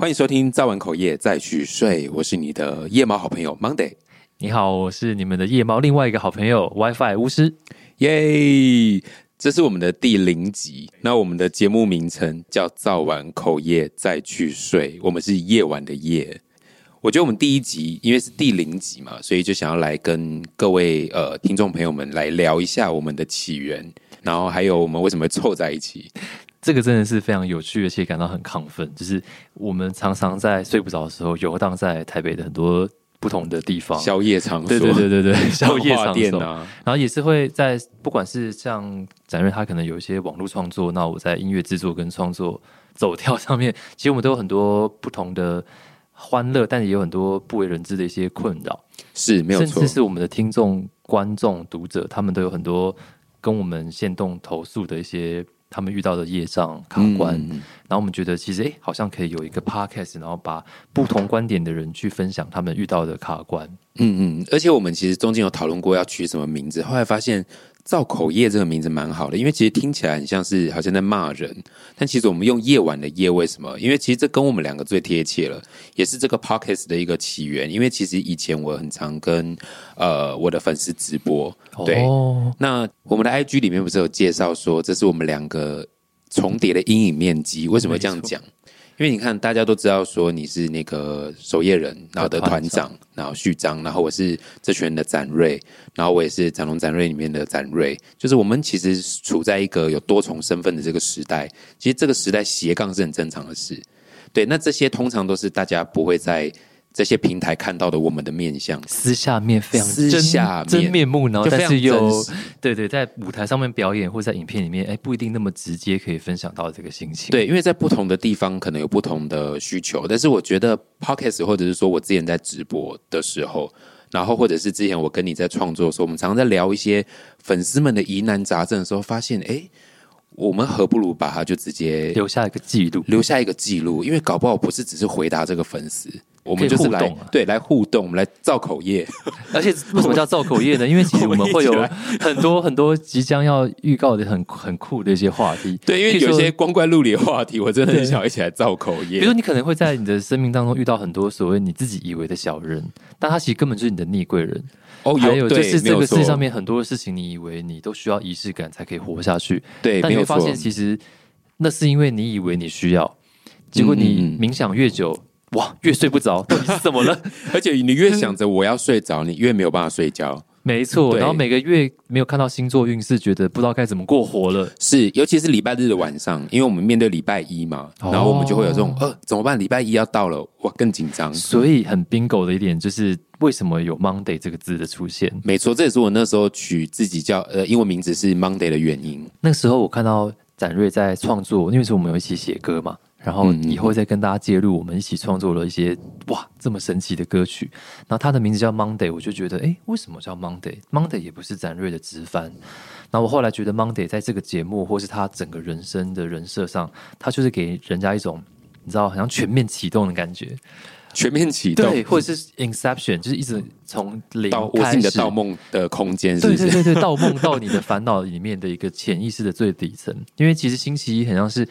欢迎收听《造完口夜再去睡》，我是你的夜猫好朋友 Monday。你好，我是你们的夜猫另外一个好朋友 WiFi 巫师。耶！这是我们的第零集，那我们的节目名称叫《造完口夜再去睡》，我们是夜晚的夜。我觉得我们第一集因为是第零集嘛，所以就想要来跟各位呃听众朋友们来聊一下我们的起源，然后还有我们为什么会凑在一起。这个真的是非常有趣，而且感到很亢奋。就是我们常常在睡不着的时候，游荡在台北的很多不同的地方，宵夜场所，对对对对对，宵夜场所。然后也是会在不管是像展瑞，他可能有一些网络创作，那我在音乐制作跟创作走跳上面，其实我们都有很多不同的欢乐，但也有很多不为人知的一些困扰。是没有错甚至，是我们的听众、观众、读者，他们都有很多跟我们线动投诉的一些他们遇到的业障卡关。嗯然后我们觉得其实诶，好像可以有一个 podcast，然后把不同观点的人去分享他们遇到的卡关。嗯嗯，而且我们其实中间有讨论过要取什么名字，后来发现“造口业”这个名字蛮好的，因为其实听起来很像是好像在骂人，但其实我们用夜晚的夜，为什么？因为其实这跟我们两个最贴切了，也是这个 podcast 的一个起源。因为其实以前我很常跟呃我的粉丝直播，对，哦，那我们的 IG 里面不是有介绍说，这是我们两个重叠的阴影面积？为什么会这样讲？因为你看，大家都知道说你是那个守夜人，然后的团长，然后序章，然后我是这群人的展瑞，然后我也是展龙展瑞里面的展瑞，就是我们其实处在一个有多重身份的这个时代。其实这个时代斜杠是很正常的事。对，那这些通常都是大家不会在这些平台看到的我们的面相。私下面非常私真下面真面目，然后但是又对对，在舞台上面表演或者在影片里面，哎，不一定那么直接可以分享到这个心情。对，因为在不同的地方可能有不同的需求，但是我觉得 podcast 或者是说我之前在直播的时候，然后或者是之前我跟你在创作的时候，我们常常在聊一些粉丝们的疑难杂症的时候，发现哎，诶我们何不如把它就直接留下一个记录。留下一个记录，因为搞不好不是只是回答这个粉丝，我们就是来互动啊对来互动，我们来造口业。而且为什么叫造口业呢？因为其实我们会有 很多很多即将要预告的很很酷的一些话题。对，因为有些光怪陆离的话题，我真的很想一起来造口业。比如说，你可能会在你的生命当中遇到很多所谓你自己以为的小人，但他其实根本就是你的逆贵人。哦，还有就对是这个世界没有错上面很多的事情，你以为你都需要仪式感才可以活下去，对，没有错但你会发现，其实那是因为你以为你需要，结果你冥想越久，哇，越睡不着，到底是怎么了？而且你越想着我要睡着，你越没有办法睡觉。没错，然后每个月没有看到星座运势，觉得不知道该怎么过活了。是，尤其是礼拜日的晚上，因为我们面对礼拜一嘛，哦然后我们就会有这种呃怎么办？礼拜一要到了，哇，更紧张。所以很 bingo 的一点就是，为什么有 Monday 这个字的出现？没错，这也是我那时候取自己叫呃英文名字是 Monday 的原因。那个时候我看到展瑞在创作，因为是我们有一起写歌嘛，然后以后再跟大家介入，我们一起创作了一些哇这么神奇的歌曲。然后他的名字叫 Monday，我就觉得哎，为什么叫 Monday？Monday 也不是展瑞的直翻。然后我后来觉得 Monday 在这个节目或是他整个人生的人设上，他就是给人家一种你知道好像全面启动的感觉，全面启动，对，或者是 Inception，就是一直从零盗我是你的开始盗梦的空间，是不是？对对对对，盗梦到你的烦恼里面的一个潜意识的最底层。因为其实星期一很像是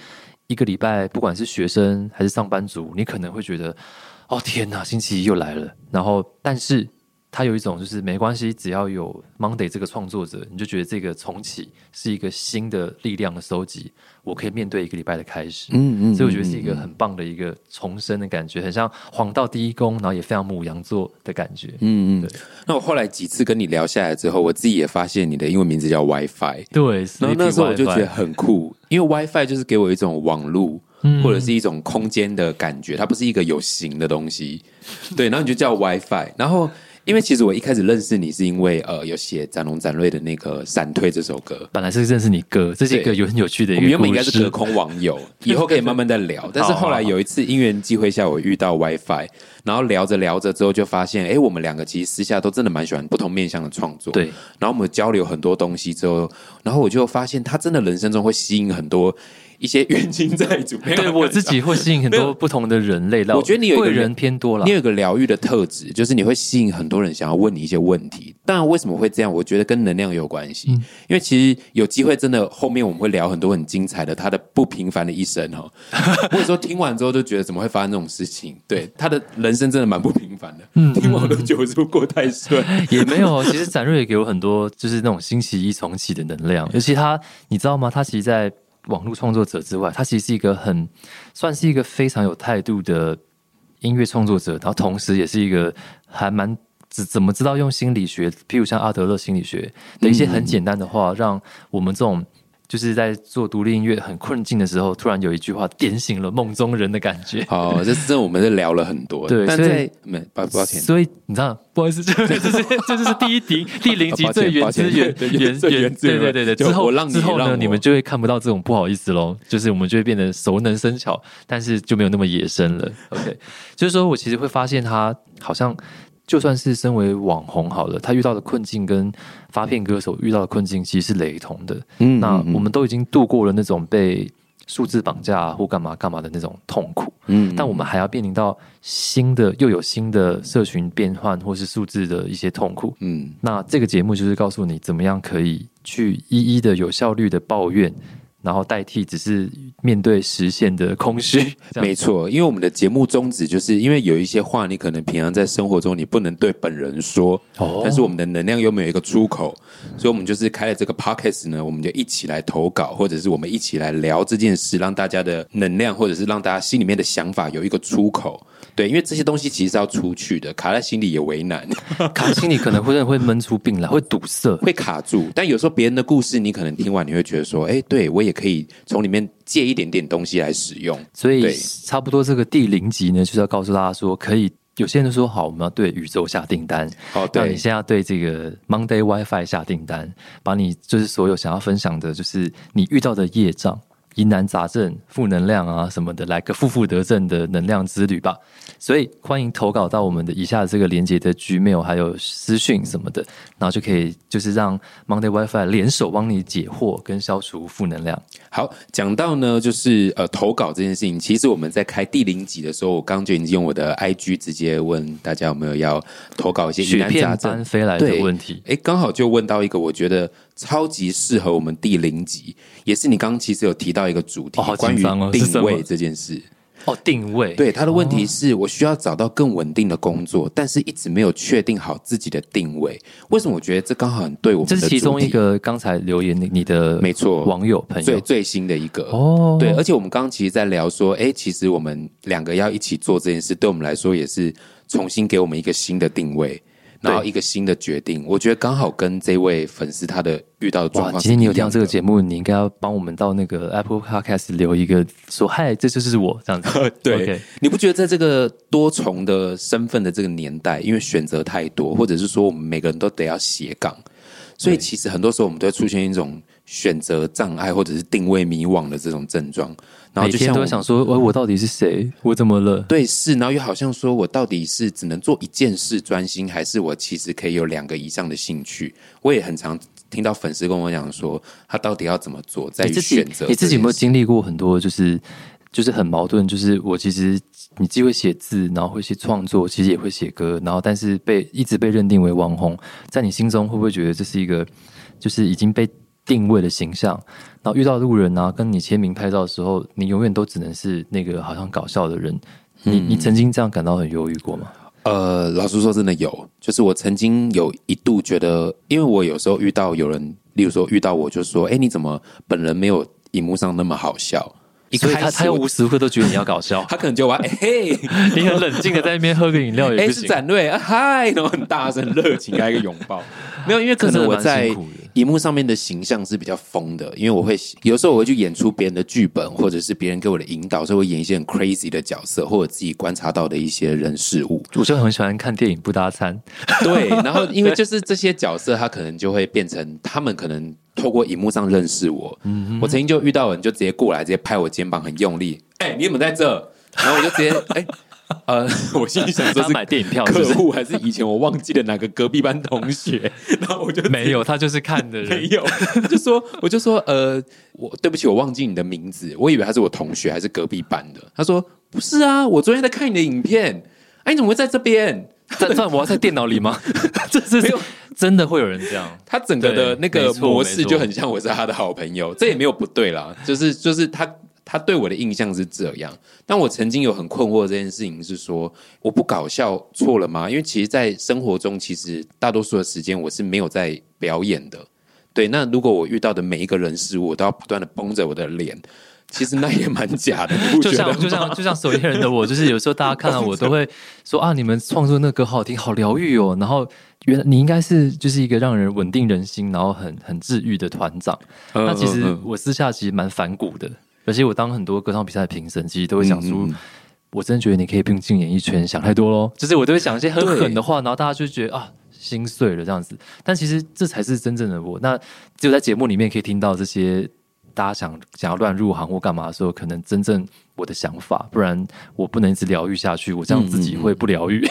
一个礼拜，不管是学生还是上班族，你可能会觉得，哦天哪，星期一又来了。然后，但是它有一种就是没关系，只要有 Monday 这个创作者，你就觉得这个重启是一个新的力量的收集，我可以面对一个礼拜的开始。嗯嗯所以我觉得是一个很棒的一个重生的感觉，很像黄道第一宫，然后也非常母羊座的感觉。嗯嗯对。那我后来几次跟你聊下来之后，我自己也发现你的英文名字叫 WiFi，对，然后那时候我就觉得很酷，因为 WiFi 就是给我一种网路。嗯或者是一种空间的感觉，它不是一个有形的东西，对，然后你就叫 WiFi，然后因为其实我一开始认识你是因为呃有写展龙展瑞的那个《闪退》这首歌，本来是认识你哥，这是一个有很有趣的一个我们原本应该是隔空网友，以后可以慢慢再 聊。但是后来有一次因缘际会下，我遇到 WiFi，然后聊着聊着之后就发现，哎，我们两个其实私下都真的蛮喜欢不同面向的创作。对，然后我们交流很多东西之后，然后我就发现他真的人生中会吸引很多一些冤亲债主。对我自己会吸引很多不同的人类，我觉得你有一个贵人偏多了你。有一个疗愈的特质，就是你会吸引很多人想要问你一些问题，当然，为什么会这样？我觉得跟能量有关系。因为其实有机会，真的后面我们会聊很多很精彩的他的不平凡的一生哈。或者说听完之后就觉得怎么会发生这种事情？对他的人生真的蛮不平凡的。嗯，听完都觉得是不是过太顺？也没有，其实展瑞也给我很多就是那种新奇一重启的能量。尤其他，你知道吗？他其实，在网络创作者之外，他其实是一个很算是一个非常有态度的音乐创作者，然后同时也是一个还蛮怎怎么知道用心理学，譬如像阿德勒心理学的一些很简单的话，让我们这种。就是在做独立音乐很困境的时候，突然有一句话点醒了梦中人的感觉。好，这这我们是聊了很多。对，但在没抱抱歉，所以你知道，不好意思，这这是这就是第一题第零集最原汁原原原 对对对对。之后之后呢，你们就会看不到这种不好意思喽。就是我们就会变得熟能生巧，但是就没有那么野生了。OK，就是说我其实会发现他好像。就算是身为网红好了，他遇到的困境跟发片歌手遇到的困境其实是雷同的。嗯，那我们都已经度过了那种被数字绑架或干嘛干嘛的那种痛苦。嗯，但我们还要面临到新的又有新的社群变换或是数字的一些痛苦。嗯，那这个节目就是告诉你怎么样可以去一一的有效率的抱怨。然后代替只是面对实现的空虚，没错。因为我们的节目宗旨就是因为有一些话，你可能平常在生活中你不能对本人说，哦但是我们的能量又没有一个出口，所以我们就是开了这个 podcast 呢，我们就一起来投稿，或者是我们一起来聊这件事，让大家的能量，或者是让大家心里面的想法有一个出口。对，因为这些东西其实是要出去的，卡在心里也为难，卡在心里可能会会闷出病来，会堵塞，会卡住。但有时候别人的故事，你可能听完你会觉得说，哎，对我也可以从里面借一点点东西来使用。所以差不多这个第零集呢，就是要告诉大家说，可以有些人说好，我们要对宇宙下订单。哦，对，你现在对这个 Monday WiFi 下订单，把你就是所有想要分享的，就是你遇到的业障。疑难杂症、负能量啊什么的，来个负负得正的能量之旅吧。所以欢迎投稿到我们的以下这个连接的 Gmail，还有私讯什么的，然后就可以就是让 Monday WiFi 联手帮你解惑跟消除负能量。好，讲到呢，就是呃投稿这件事情，其实我们在开第零集的时候，我刚就已经用我的 IG 直接问大家有没有要投稿一些疑难杂症飞来的问题。哎，刚好就问到一个，我觉得超级适合我们第零集，也是你刚刚其实有提到一个主题，关于定位这件事。哦，定位对他的问题是我需要找到更稳定的工作，但是一直没有确定好自己的定位。为什么？我觉得这刚好很对我们。这是其中一个刚才留言你的没错网友朋友最最新的一个哦，对，而且我们刚刚其实在聊说，哎，其实我们两个要一起做这件事，对我们来说也是重新给我们一个新的定位。然后一个新的决定，我觉得刚好跟这位粉丝他的遇到的状况。今天你有听到这个节目，你应该要帮我们到那个 Apple Podcast 留一个说：“嗨，这就是我。”这样子。对，你不觉得在这个多重的身份的这个年代，因为选择太多，或者是说我们每个人都得要斜杠，所以其实很多时候我们都会出现一种选择障碍，或者是定位迷惘的这种症状。然后就像都想说，我我到底是谁？我怎么了？对，是，然后又好像说我到底是只能做一件事专心，还是我其实可以有两个以上的兴趣？我也很常听到粉丝跟我讲说，他到底要怎么做，在于选择。你自己有没有经历过很多，就是就是很矛盾？就是我其实你既会写字，然后会去创作，其实也会写歌，然后但是被一直被认定为网红，在你心中会不会觉得这是一个就是已经被？定位的形象，然后遇到路人啊，跟你签名拍照的时候，你永远都只能是那个好像搞笑的人。你你曾经这样感到很忧郁过吗？呃，老实说，真的有。就是我曾经有一度觉得，因为我有时候遇到有人，例如说遇到我就说：“哎，你怎么本人没有荧幕上那么好笑？”所以他他又无时无刻都觉得你要搞笑，他可能就玩嘿，你很冷静的在那边喝个饮料也不行。是展瑞啊嗨，然后很大声热情来一个拥抱。没有，因为可能我在荧幕上面的形象是比较疯的，因为我会有时候我会去演出别人的剧本，或者是别人给我的引导，所以我演一些很 crazy 的角色，或者自己观察到的一些人事物。我就很喜欢看电影不搭餐，对，然后因为就是这些角色，他可能就会变成他们可能透过荧幕上认识我。嗯，我曾经就遇到人就直接过来，直接拍我肩膀，很用力，哎，你怎么在这？然后我就直接哎。呃，我心里想说是买电影票客户，还是以前我忘记了哪个隔壁班同学？然后我就没有，他就是看的人，没有，就说我就说呃，我对不起，我忘记你的名字，我以为他是我同学还是隔壁班的。他说不是啊，我昨天在看你的影片，哎，你怎么会在这边？在在我要在电脑里吗？这是真的会有人这样？他整个的那个模式就很像我是他的好朋友，这也没有不对啦，就是就是他他对我的印象是这样。但我曾经有很困惑的这件事情是说，我不搞笑错了吗？因为其实，在生活中，其实大多数的时间我是没有在表演的。对，那如果我遇到的每一个人事物，我都要不断的绷着我的脸，其实那也蛮假的，就像就像就像守夜人的我，就是有时候大家看到我都会说啊，你们创作那个歌好好听，好疗愈哦。然后原来你应该是就是一个让人稳定人心，然后很很治愈的团长。嗯那其实我私下其实蛮反骨的，而且我当很多歌唱比赛的评审，其实都会想出。嗯嗯嗯我真的觉得你可以不用进演艺圈，想太多喽。就是我都会讲一些很狠的话，然后大家就觉得啊，心碎了这样子。但其实这才是真正的我。那只有在节目里面可以听到这些大家想想要乱入行或干嘛的时候，可能真正我的想法，不然我不能一直疗愈下去，我这样自己会不疗愈。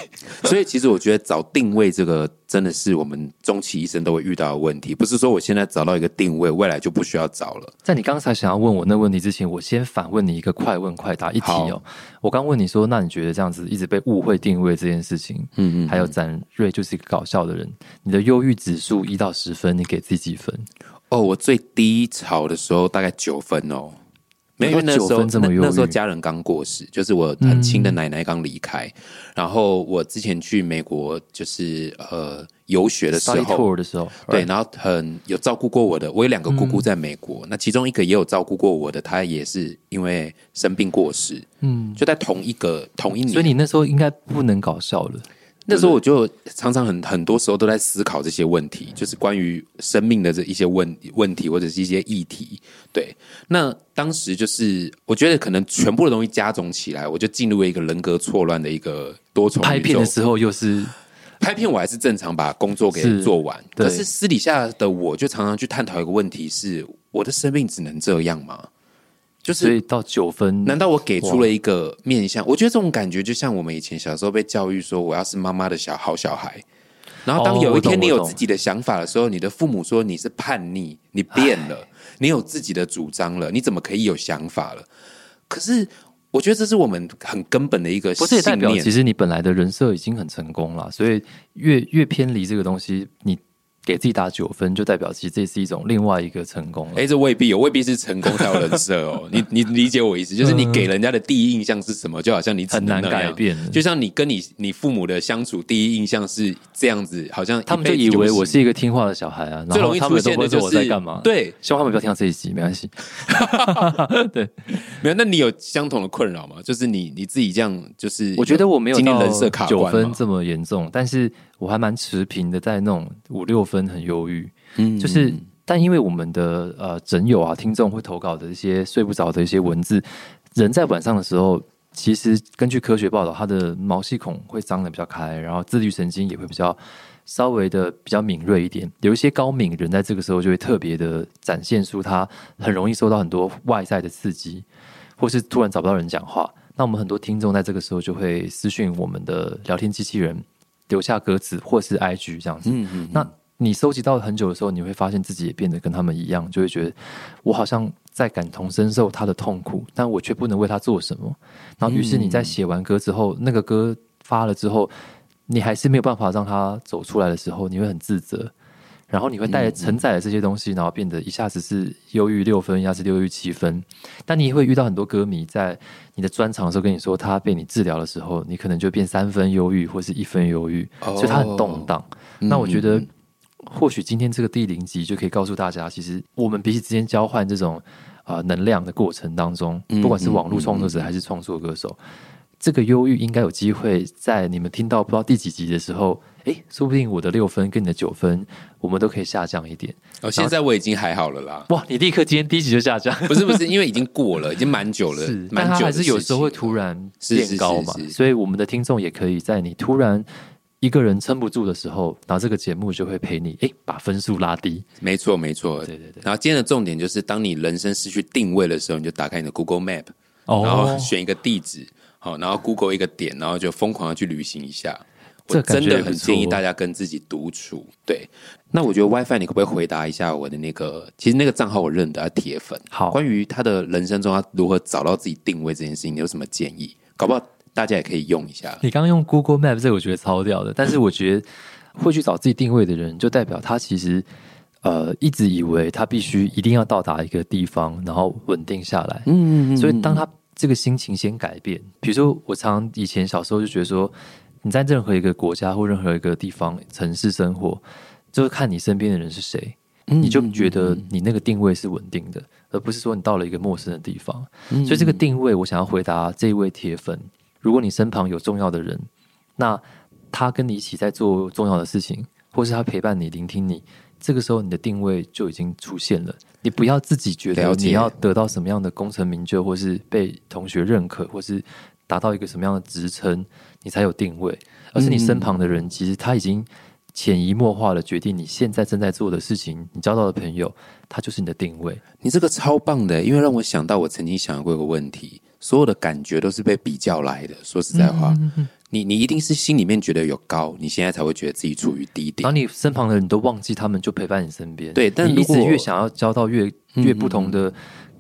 所以其实我觉得找定位这个真的是我们终其一生都会遇到的问题，不是说我现在找到一个定位，未来就不需要找了。在你刚才想要问我那问题之前，我先反问你一个快问快答一题哦好。我刚问你说，那你觉得这样子一直被误会定位这件事情，嗯嗯，还有展瑞就是一个搞笑的人，你的忧郁指数一到十分，你给自己几分？哦，我最低潮的时候大概九分哦。没有，那时候那时候家人刚过世，就是我很亲的奶奶刚离开，然后我之前去美国就是呃游学的时候，tour 的时候，对，然后很有照顾过我的，我有两个姑姑在美国，那其中一个也有照顾过我的，她也是因为生病过世，嗯，就在同一个同一年，所以你那时候应该不能搞笑了。那时候我就常常很很多时候都在思考这些问题，就是关于生命的这一些问问题或者是一些议题。对，那当时就是我觉得可能全部的东西加总起来，我就进入了一个人格错乱的一个多重拍片的时候又是拍片我还是正常把工作给做完，对可是私底下的我就常常去探讨一个问题是：我的生命只能这样吗？就是所以到九分，难道我给出了一个面向？我觉得这种感觉就像我们以前小时候被教育说，我要是妈妈的小好小孩。然后当哦有一天你有自己的想法的时候，你的父母说你是叛逆，你变了，你有自己的主张了，你怎么可以有想法了？可是我觉得这是我们很根本的一个不是也代表信念其实你本来的人设已经很成功了，所以越越偏离这个东西，你给自己打九分，就代表其实这是一种另外一个成功了。哎，这未必有，未必是成功才有人设哦。你你理解我意思，就是你给人家的第一印象是什么，就好像你只很难改变就像你跟你你父母的相处，第一印象是这样子，好像他们就以为我是一个听话的小孩啊，最容易出现的就是我在干嘛。，对，希望他们不要听到这一集，没关系。对，没有，那你有相同的困扰吗？就是你你自己这样，就是我觉得我没有到经历人设卡九关吗分这么严重，但是我还蛮持平的，在那种五六分很忧郁。嗯就是，但因为我们的呃诊友啊、听众会投稿的一些睡不着的一些文字，人在晚上的时候，其实根据科学报道，他的毛细孔会张得比较开，然后自律神经也会比较稍微的比较敏锐一点。有一些高敏人在这个时候就会特别的展现出他很容易受到很多外在的刺激，或是突然找不到人讲话。那我们很多听众在这个时候就会私讯我们的聊天机器人，留下歌词或是 IG 这样子。嗯嗯，那你收集到很久的时候，你会发现自己也变得跟他们一样，就会觉得我好像在感同身受他的痛苦，但我却不能为他做什么。然后，于是你在写完歌之后，那个歌发了之后，你还是没有办法让他走出来的时候，你会很自责。然后你会带着承载了这些东西，然后变得一下子是忧郁六分，一下子忧郁七分。但你也会遇到很多歌迷在你的专场的时候跟你说，他被你治疗的时候，你可能就变三分忧郁或是一分忧郁，哦所以他很动荡。那我觉得嗯，或许今天这个第零集就可以告诉大家，其实我们彼此之间交换这种呃能量的过程当中，嗯不管是网络创作者还是创作歌手，这个忧郁应该有机会在你们听到不知道第几集的时候，诶，说不定我的六分跟你的九分，我们都可以下降一点。哦，现在我已经还好了啦。哇，你立刻今天第一集就下降，不是不是，因为已经过了，已经蛮久了是，，但蛮久还是有时候会突然变高嘛是是，所以我们的听众也可以在你突然一个人撑不住的时候，然后这个节目就会陪你，哎，把分数拉低。没错没错。对对对，然后今天的重点就是，当你人生失去定位的时候，你就打开你的 Google Map，哦然后选一个地址，好，然后 Google 一个点，然后就疯狂的去旅行一下。我这真的很建议大家跟自己独处。对，那我觉得 WiFi 你可不可以回答一下我的那个？其实那个账号我认得，他铁粉。好关于他的人生中他如何找到自己定位这件事情，你有什么建议？搞不好大家也可以用一下。你刚刚用 Google Map 这个，我觉得超屌的。但是我觉得会去找自己定位的人，就代表他其实呃一直以为他必须一定要到达一个地方，然后稳定下来。嗯所以当他这个心情先改变，比如说我常以前小时候就觉得说，你在任何一个国家或任何一个地方城市生活，就是看你身边的人是谁，嗯你就觉得你那个定位是稳定的，而不是说你到了一个陌生的地方。嗯所以这个定位，我想要回答这一位铁粉：如果你身旁有重要的人，那他跟你一起在做重要的事情，或是他陪伴你、聆听你，这个时候你的定位就已经出现了。你不要自己觉得你要得到什么样的功成名就，或是被同学认可，或是达到一个什么样的职称，你才有定位。而是你身旁的人，其实他已经潜移默化的决定你现在正在做的事情，你交到的朋友，他就是你的定位。你这个超棒的，因为让我想到我曾经想过一个问题：所有的感觉都是被比较来的。说实在话，你你一定是心里面觉得有高，你现在才会觉得自己处于低点。当你身旁的人都忘记他们，就陪伴你身边。对但你一如果直越想要交到越嗯越不同的，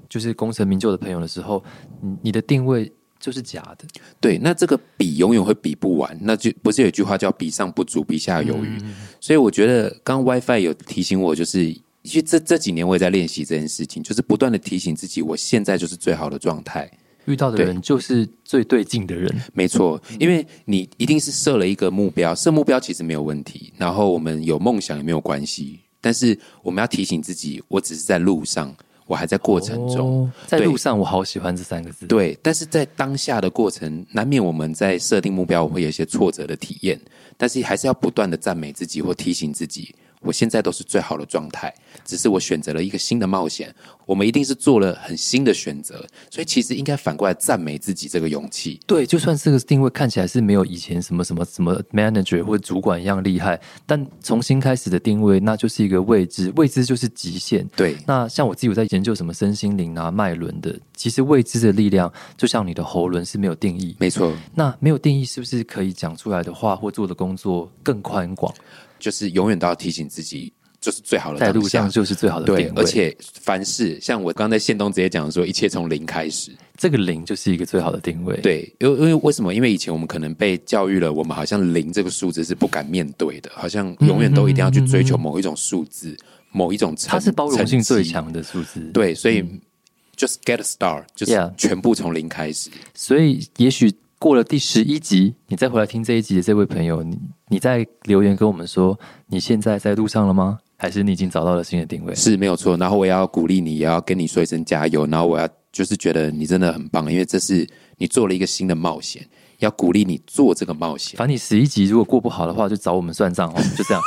就是功成名就的朋友的时候，你你的定位就是假的。对，那这个比永远会比不完，那就不是有一句话叫“比上不足，比下有余”所以我觉得刚刚 WiFi 有提醒我，就是其实这这几年我也在练习这件事情，就是不断的提醒自己，我现在就是最好的状态。遇到的人就是最对劲的人。没错，因为你一定是设了一个目标，设目标其实没有问题，然后我们有梦想也没有关系，但是我们要提醒自己，我只是在路上，我还在过程中。哦在路上，我好喜欢这三个字。对，但是在当下的过程，难免我们在设定目标，我会有一些挫折的体验，但是还是要不断的赞美自己或提醒自己，我现在都是最好的状态，只是我选择了一个新的冒险，我们一定是做了很新的选择，所以其实应该反过来赞美自己这个勇气。对，就算这个定位看起来是没有以前什么什么什么 manager 或者主管一样厉害，但重新开始的定位，那就是一个未知，未知就是极限。对，那像我自己有在研究什么身心灵啊、脉轮的，其实未知的力量，就像你的喉轮是没有定义。没错，那没有定义，是不是可以讲出来的话或做的工作更宽广？就是永远都要提醒自己，就是最好的在路上就是最好的对而且凡事像我刚才宪东直接讲说，一切从零开始。这个零就是一个最好的定位。，对，因为因为为什么？因为以前我们可能被教育了，我们好像零这个数字是不敢面对的，好像永远都一定要去追求某一种数字、某一种。它是包容性最。强的数字。，对，所以、just get a start，就是全部从零开始。所以也许过了第十一集，你再回来听这一集的这位朋友，你你在留言跟我们说，你现在在路上了吗？还是你已经找到了新的定位？是没有错。然后我也要鼓励你，也要跟你说一声加油。然后我要就是觉得你真的很棒，因为这是你做了一个新的冒险，要鼓励你做这个冒险。反正你十一集如果过不好的话，就找我们算账哦，就这样。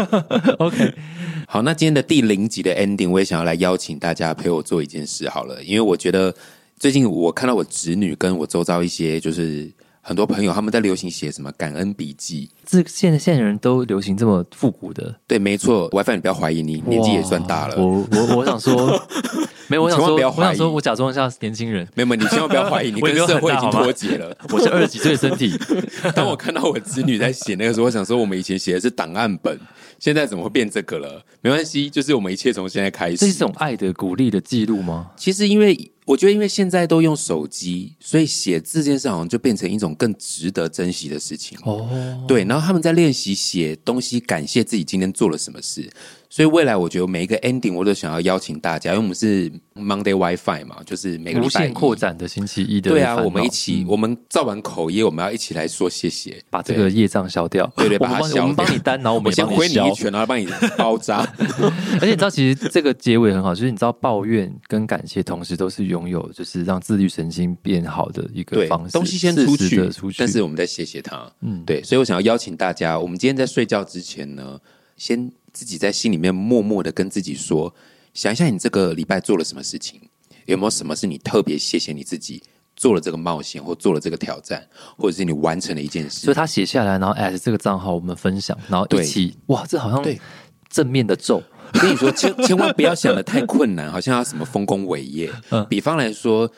OK，好，那今天的第零集的 ending，我也想要来邀请大家陪我做一件事好了，因为我觉得最近我看到我侄女跟我周遭一些就是很多朋友他们在流行写什么感恩笔记。这现在现在人都流行这么复古的，对，没错，WiFi 你不要怀疑，你年纪也算大了。我我我想说，没有，我想说，不要我想说，我假装一下年轻人，没有，没有你千万不要怀疑，你跟社会已经脱节了。我是二十几岁的身体，当我看到我侄女在写那个时候，我想说，我们以前写的是档案本，现在怎么会变这个了？没关系，就是我们一切从现在开始。这是一种爱的鼓励的记录吗？其实因为我觉得，因为现在都用手机，所以写字这件事好像就变成一种更值得珍惜的事情。哦，对，然后他们在练习写东西，感谢自己今天做了什么事。所以未来我觉得每一个 ending 我都想要邀请大家，因为我们是 Monday WiFi 嘛，就是每个礼无限扩。展的星期一的对啊，我们一起，嗯我们造完口业，我们要一起来说谢谢，把这个业障消掉。对对 把它消掉帮你担，然后我我们先挥你一。拳，然后帮你包扎。而且你知道，其实这个结尾很好，就是你知道抱怨跟感谢同时都是拥有，就是让自律神经变好的一个方，式。东西先出去出去，但是我们再谢谢他。嗯，对，所以我想要邀请大家，我们今天在睡觉之前呢，先自己在心里面默默的跟自己说，想一下你这个礼拜做了什么事情，有没有什么是你特别谢谢你自己做了这个冒险，或做了这个挑战，或者是你完成了一件事。所以他写下来，然后 at 这个账号我们分享，然后一起哇，这好像对正面的咒，我跟你说，千千万不要想的太困难，好像要什么丰功伟业。嗯比方来说。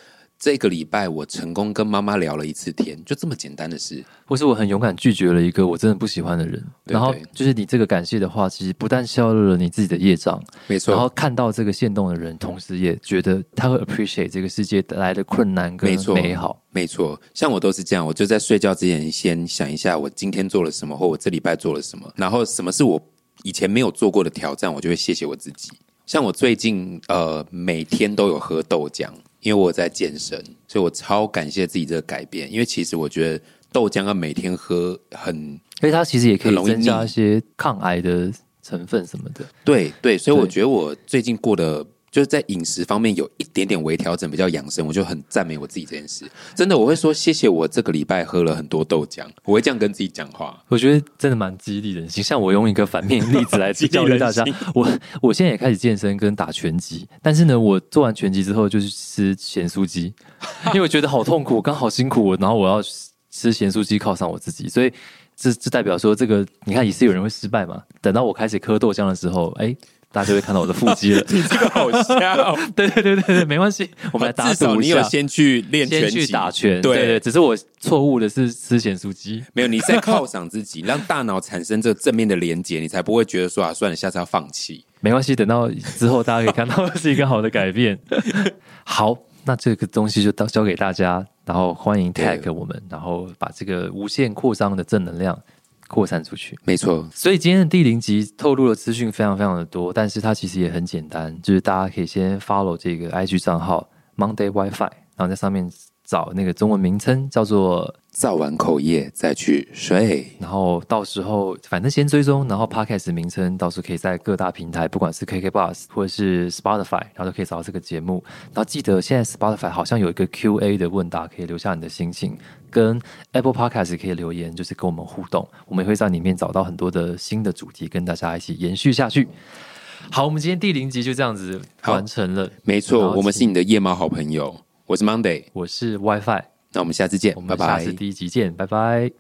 这个礼拜我成功跟妈妈聊了一次天，就这么简单的事。或是我很勇敢拒绝了一个我真的不喜欢的人，然后就是你这个感谢的话，其实不但消了你自己的业障，没错然后，看到这个线动的人，同时也觉得他会 appreciate 这个世界带来的困难跟美好。没错。像我都是这样，我就在睡觉之前先想一下我今天做了什么，或我这礼拜做了什么，然后什么是我以前没有做过的挑战，我就会谢谢我自己。像我最近呃每天都有喝豆浆，因为我在健身，所以我超感谢自己这个改变。因为其实我觉得豆浆要每天喝很因为它其实也可以增加一些抗癌的成分什么的。对对，所以我对觉得我最近过得就是在饮食方面有一点点微调整，比较养生，我就很赞美我自己这件事。真的，我会说谢谢我这个礼拜喝了很多豆浆，我会这样跟自己讲话。我觉得真的蛮激励人心。像我用一个反面例子来 教育大家，我我现在也开始健身跟打拳击，但是呢，我做完拳击之后就是吃咸酥鸡，因为我觉得好痛苦，我刚好辛苦，然后我要吃咸酥鸡犒赏我自己，所以这这代表说这个你看也是有人会失败嘛。等到我开始磕豆浆的时候，哎。大家就会看到我的腹肌了。你这个好笑，对对对对对，没关系，我们来打至少你有。先去练拳击，先去打拳，对对对，只是我错误的是吃咸酥鸡。没有你在犒赏自己，让大脑产生这个正面的连接，你才不会觉得说啊，算了，下次要放弃。没关系，等到之后大家可以看到是一个好的改变。好，那这个东西就到交给大家，然后欢迎 tag 我们，然后把这个无限扩张的正能量扩散出去。没错，所以今天的第零集透露的资讯非常非常的多，但是它其实也很简单，就是大家可以先 follow 这个 IG 账号 Monday WiFi，然后在上面找那个中文名称叫做造完口业再去睡。然后到时候反正先追踪，然后 podcast 名称到时候可以在各大平台，不管是 KK Bus 或者是 Spotify，然后都可以找到这个节目。然后记得现在 Spotify 好像有一个 Q&A 的问答，可以留下你的心情，跟 Apple Podcast 可以留言，就是跟我们互动，我们也会在里面找到很多的新的主题，跟大家一起延续下去。好，我们今天第零集就这样子完成了。没错，我们是你的夜猫好朋友，我是 Monday，我是 WiFi，那我们下次见我，们下次。第一集见，拜拜。